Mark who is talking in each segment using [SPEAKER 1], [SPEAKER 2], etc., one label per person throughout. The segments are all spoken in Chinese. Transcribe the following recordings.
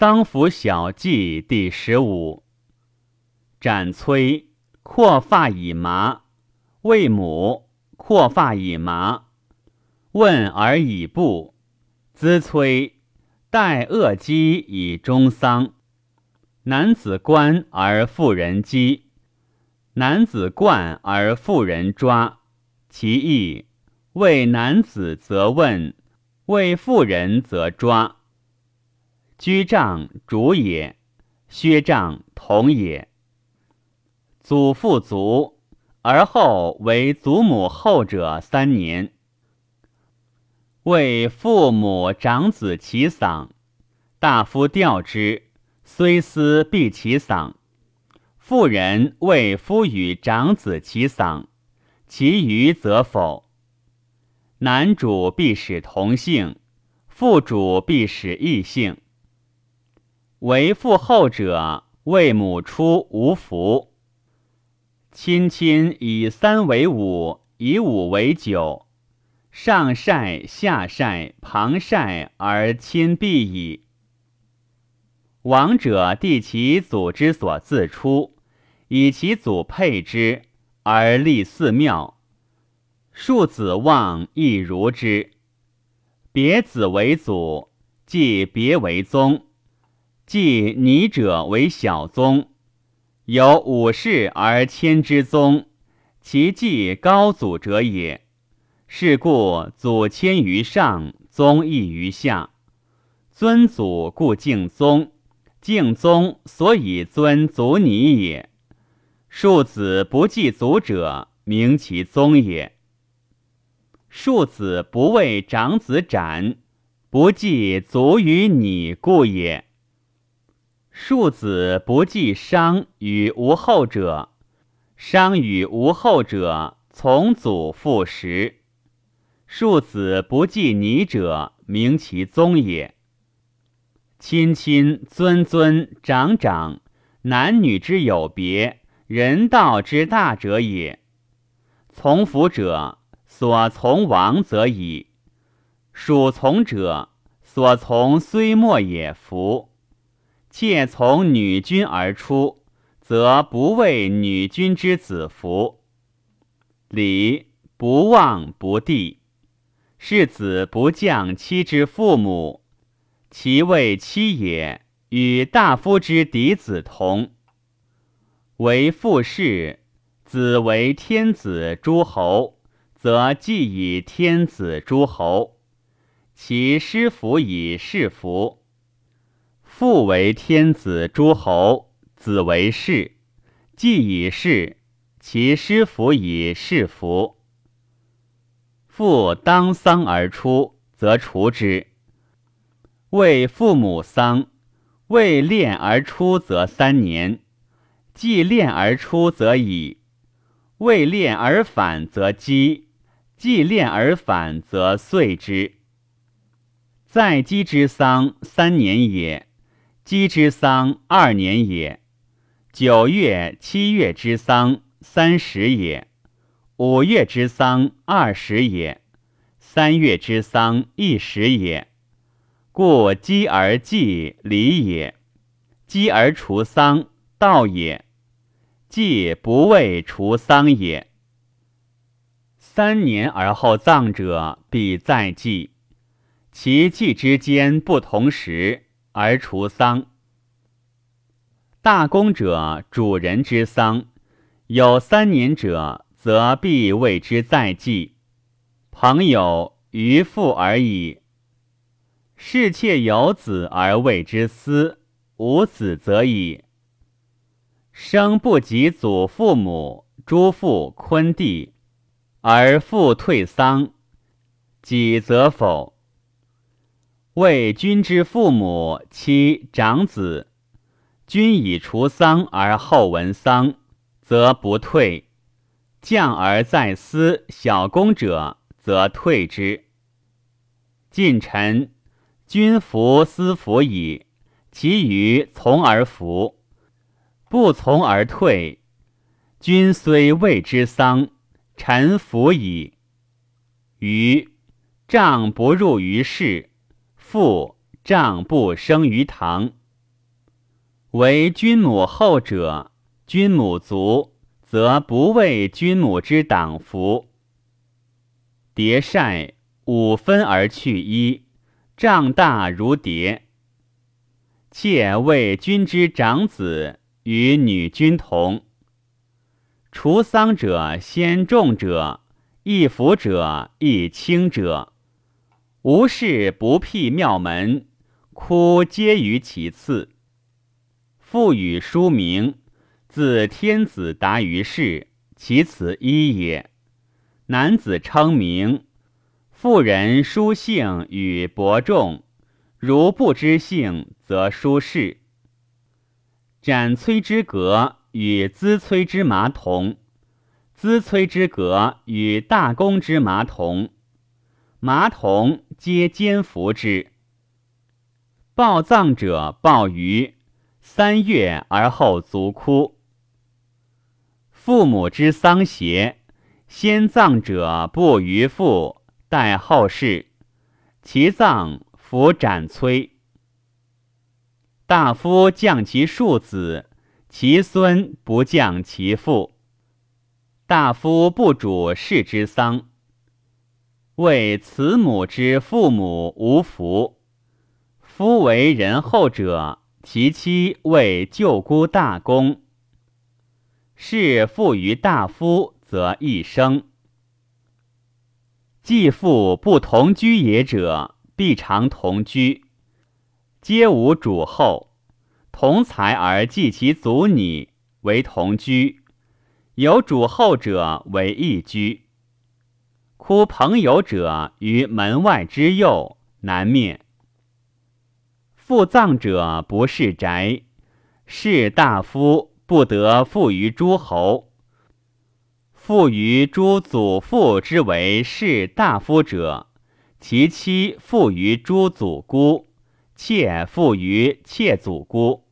[SPEAKER 1] 丧服小记第十五。斩崔阔发以麻，为母阔发以麻，问而以布。资崔待恶积以终丧。男子冠而妇人击，男子冠而妇人抓。其义为男子则问，为妇人则抓。居杖主也，薛杖同也。祖父卒，而后为祖母后者三年。为父母长子其丧，大夫吊之，虽思必其丧。妇人为夫与长子其丧，其余则否。男主必使同姓，妇主必使异姓。为父后者，为母出无福。亲亲以三为五，以五为九，上善下善旁善而亲必矣。亡者弟其祖之所自出，以其祖配之而立寺庙，庶子望亦如之。别子为祖，即别为宗。即拟者为小宗，有五世而迁之宗，其继高祖者也。是故祖迁于上，宗义于下。尊祖故敬宗，敬宗所以尊祖拟也。庶子不继祖者，明其宗也。庶子不为长子斩，不继祖与拟故也。庶子不继商与无后者，商与无后者从祖父时。庶子不继尼者，明其宗也。亲亲尊尊长长，男女之有别，人道之大者也。从服者，所从亡则已；属从者，所从虽莫也服。妾从女君而出，则不为女君之子服。礼不忘不弟，是子不降妻之父母，其为妻也，与大夫之嫡子同。为父氏，子为天子诸侯，则继以天子诸侯，其师服以是服。父为天子诸侯，子为士，既以士，其师服以士服。父当丧而出，则除之。为父母丧，为练而出，则三年；既练而出，则已；未练而反，则积；既练而反，则岁之。在积之丧，三年也。鸡之丧二年也，九月、七月之丧三十也，五月之丧二十也，三月之丧一十也。故积而祭礼也，积而除丧道也，祭不为除丧也。三年而后葬者，必再祭，其祭之间不同时。而除丧，大功者主人之丧，有三年者，则必为之再祭。朋友于父而已。侍妾有子而为之思，无子则已。生不及祖父母，诸父坤弟，而父退丧，己则否？为君之父母妻长子，君以除丧而后闻丧，则不退；降而在思小功者，则退之。近臣，君服思服矣，其余从而服，不从而退。君虽未之丧，臣服矣。余杖不入于室。父丈不生于堂，为君母后者，君母足，则不为君母之党服。蝶晒五分而去一，丈大如蝶。妾为君之长子，与女君同。除丧者先重者，易服者易轻者。无事不辟庙门，哭皆于其次。父与书名，自天子达于世，其此一也。男子称名，妇人书姓与伯仲。如不知姓，则书事。斩崔之革与资崔之麻同，资崔之革与大公之麻同，麻童皆奸服之。报葬者报于三月而后卒哭。父母之丧邪，先葬者不于父，待后事，其葬。服斩崔，大夫降其庶子，其孙不降其父。大夫不主事之丧，为慈母之父母无福。夫为人后者，其妻为舅姑大公。是父于大夫，则一生。继父不同居也者。必常同居，皆无主后，同财而继其祖女为同居；有主后者为异居。哭朋友者于门外之右，难免。父葬者不是宅，士大夫不得附于诸侯。附于诸祖父之为士大夫者。其妻附于诸祖姑，妾附于妾祖姑。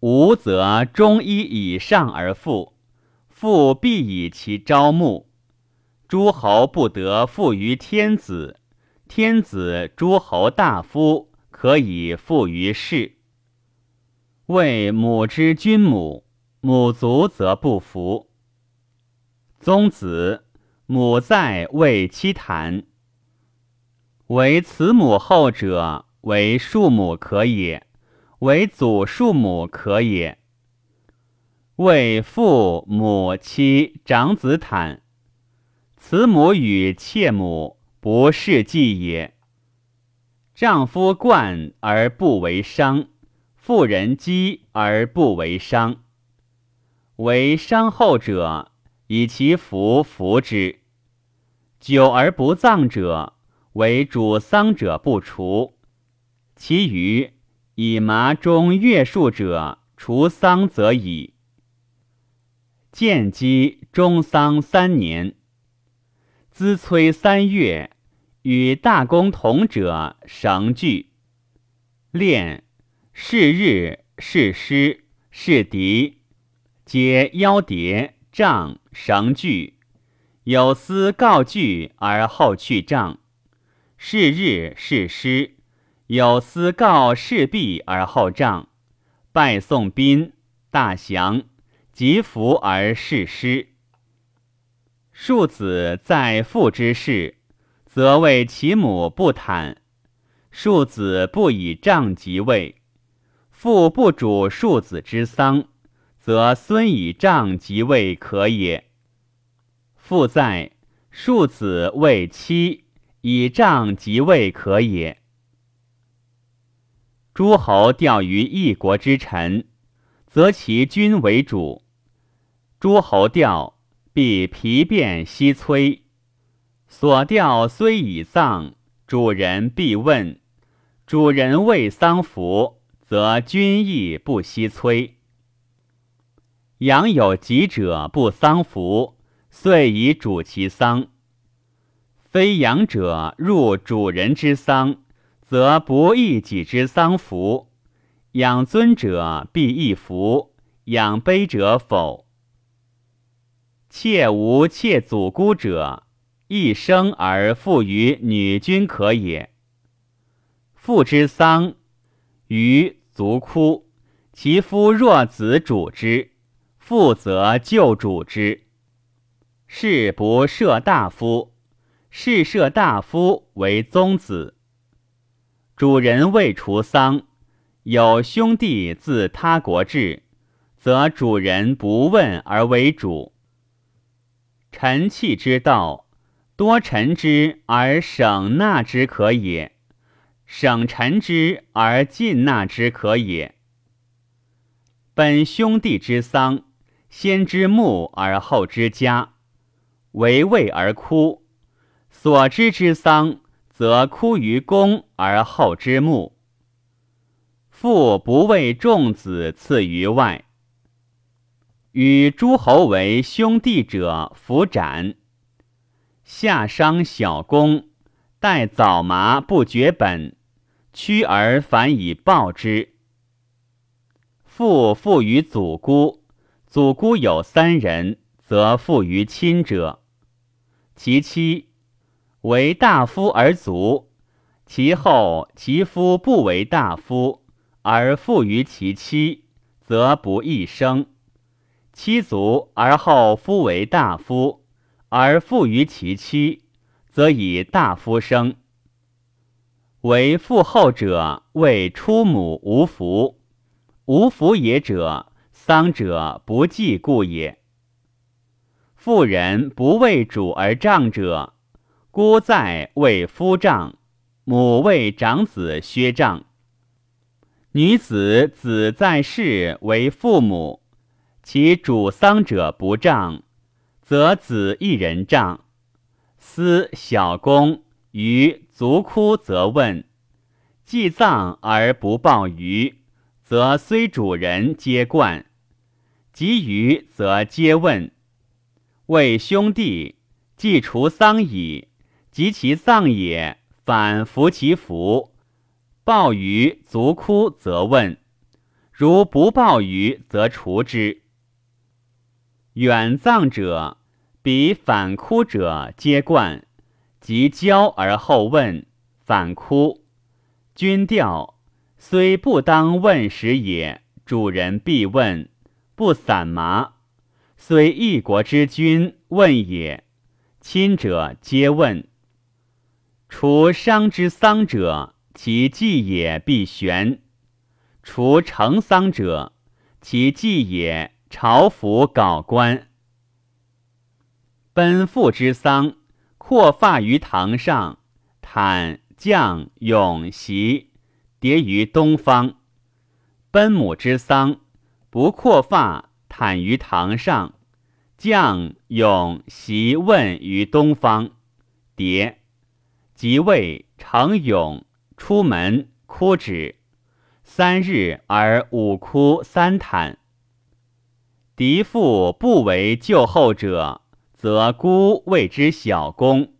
[SPEAKER 1] 无则中医以上而附，父必以其招募。诸侯不得附于天子，天子诸侯大夫可以附于士。为母之君母，母族则不服。宗子母在为妻谈。为慈母后者，为庶母可也；为祖庶母可也。为父母妻长子坦，慈母与妾母不是继也。丈夫冠而不为伤，妇人饥而不为伤。为伤后者，以其服服之；久而不葬者。为主丧者不除，其余以麻中月数者除丧则已。见机终丧三年，资催三月，与大公同者绳具，练是日是师是敌，皆腰叠杖绳具，有司告具而后去杖。是日是师，有司告事毕而后杖，拜送宾大祥，及服而事师。庶子在父之事，则为其母不坦；庶子不以杖即位，父不主庶子之丧，则孙以杖即位可也。父在，庶子为妻。以杖即位可也。诸侯调于一国之臣，则其君为主。诸侯调，必疲变息摧。所钓虽已葬，主人必问。主人未丧服，则君亦不惜摧。养有疾者不丧服，遂以主其丧。非养者入主人之丧，则不义己之丧服；养尊者必义服，养卑者否。妾无妾祖姑者，一生而复于女君可也。父之丧，余族哭，其夫若子主之，父则救主之。士不涉大夫，士涉大夫为宗子。主人未除丧，有兄弟自他国至，则主人不问而为主。臣弃之道，多臣之而省纳之可也，省臣之而尽纳之可也。本兄弟之丧，先知墓而后知家。为畏而哭，所知之丧，则哭于公而后之墓。父不为众子赐于外。与诸侯为兄弟者，弗斩。夏商小公，待早麻不绝本，屈而反以报之。父父于祖姑，祖姑有三人，则父于亲者。其妻为大夫而卒，其后其夫不为大夫而富于其妻，则不易生；妻卒而后夫为大夫而富于其妻，则以大夫生。为父后者，为出母无福，无福也者，丧者不祭故也。妇人不为主而丈者，姑在为夫丈，母为长子薛丈。女子子在世为父母，其主丧者不丈，则子一人丈。思小公于足哭则问，祭葬而不报于，则虽主人皆冠；及于则皆问。为兄弟，既除丧矣，及其葬也，反服其服。报于足哭，则问；如不报于，则除之。远葬者，彼反哭者皆冠，即交而后问，反哭。君调虽不当问时也，主人必问，不散麻。虽一国之君问也，亲者皆问。除伤之丧者，其祭也必悬；除成丧者，其祭也朝服缟冠。奔父之丧，阔发于堂上，坦将永袭，叠于东方。奔母之丧，不阔发。坦于堂上，将永袭问于东方。迭即位成勇，出门哭止三日而五哭三坦。敌父不为救后者，则孤谓之小公。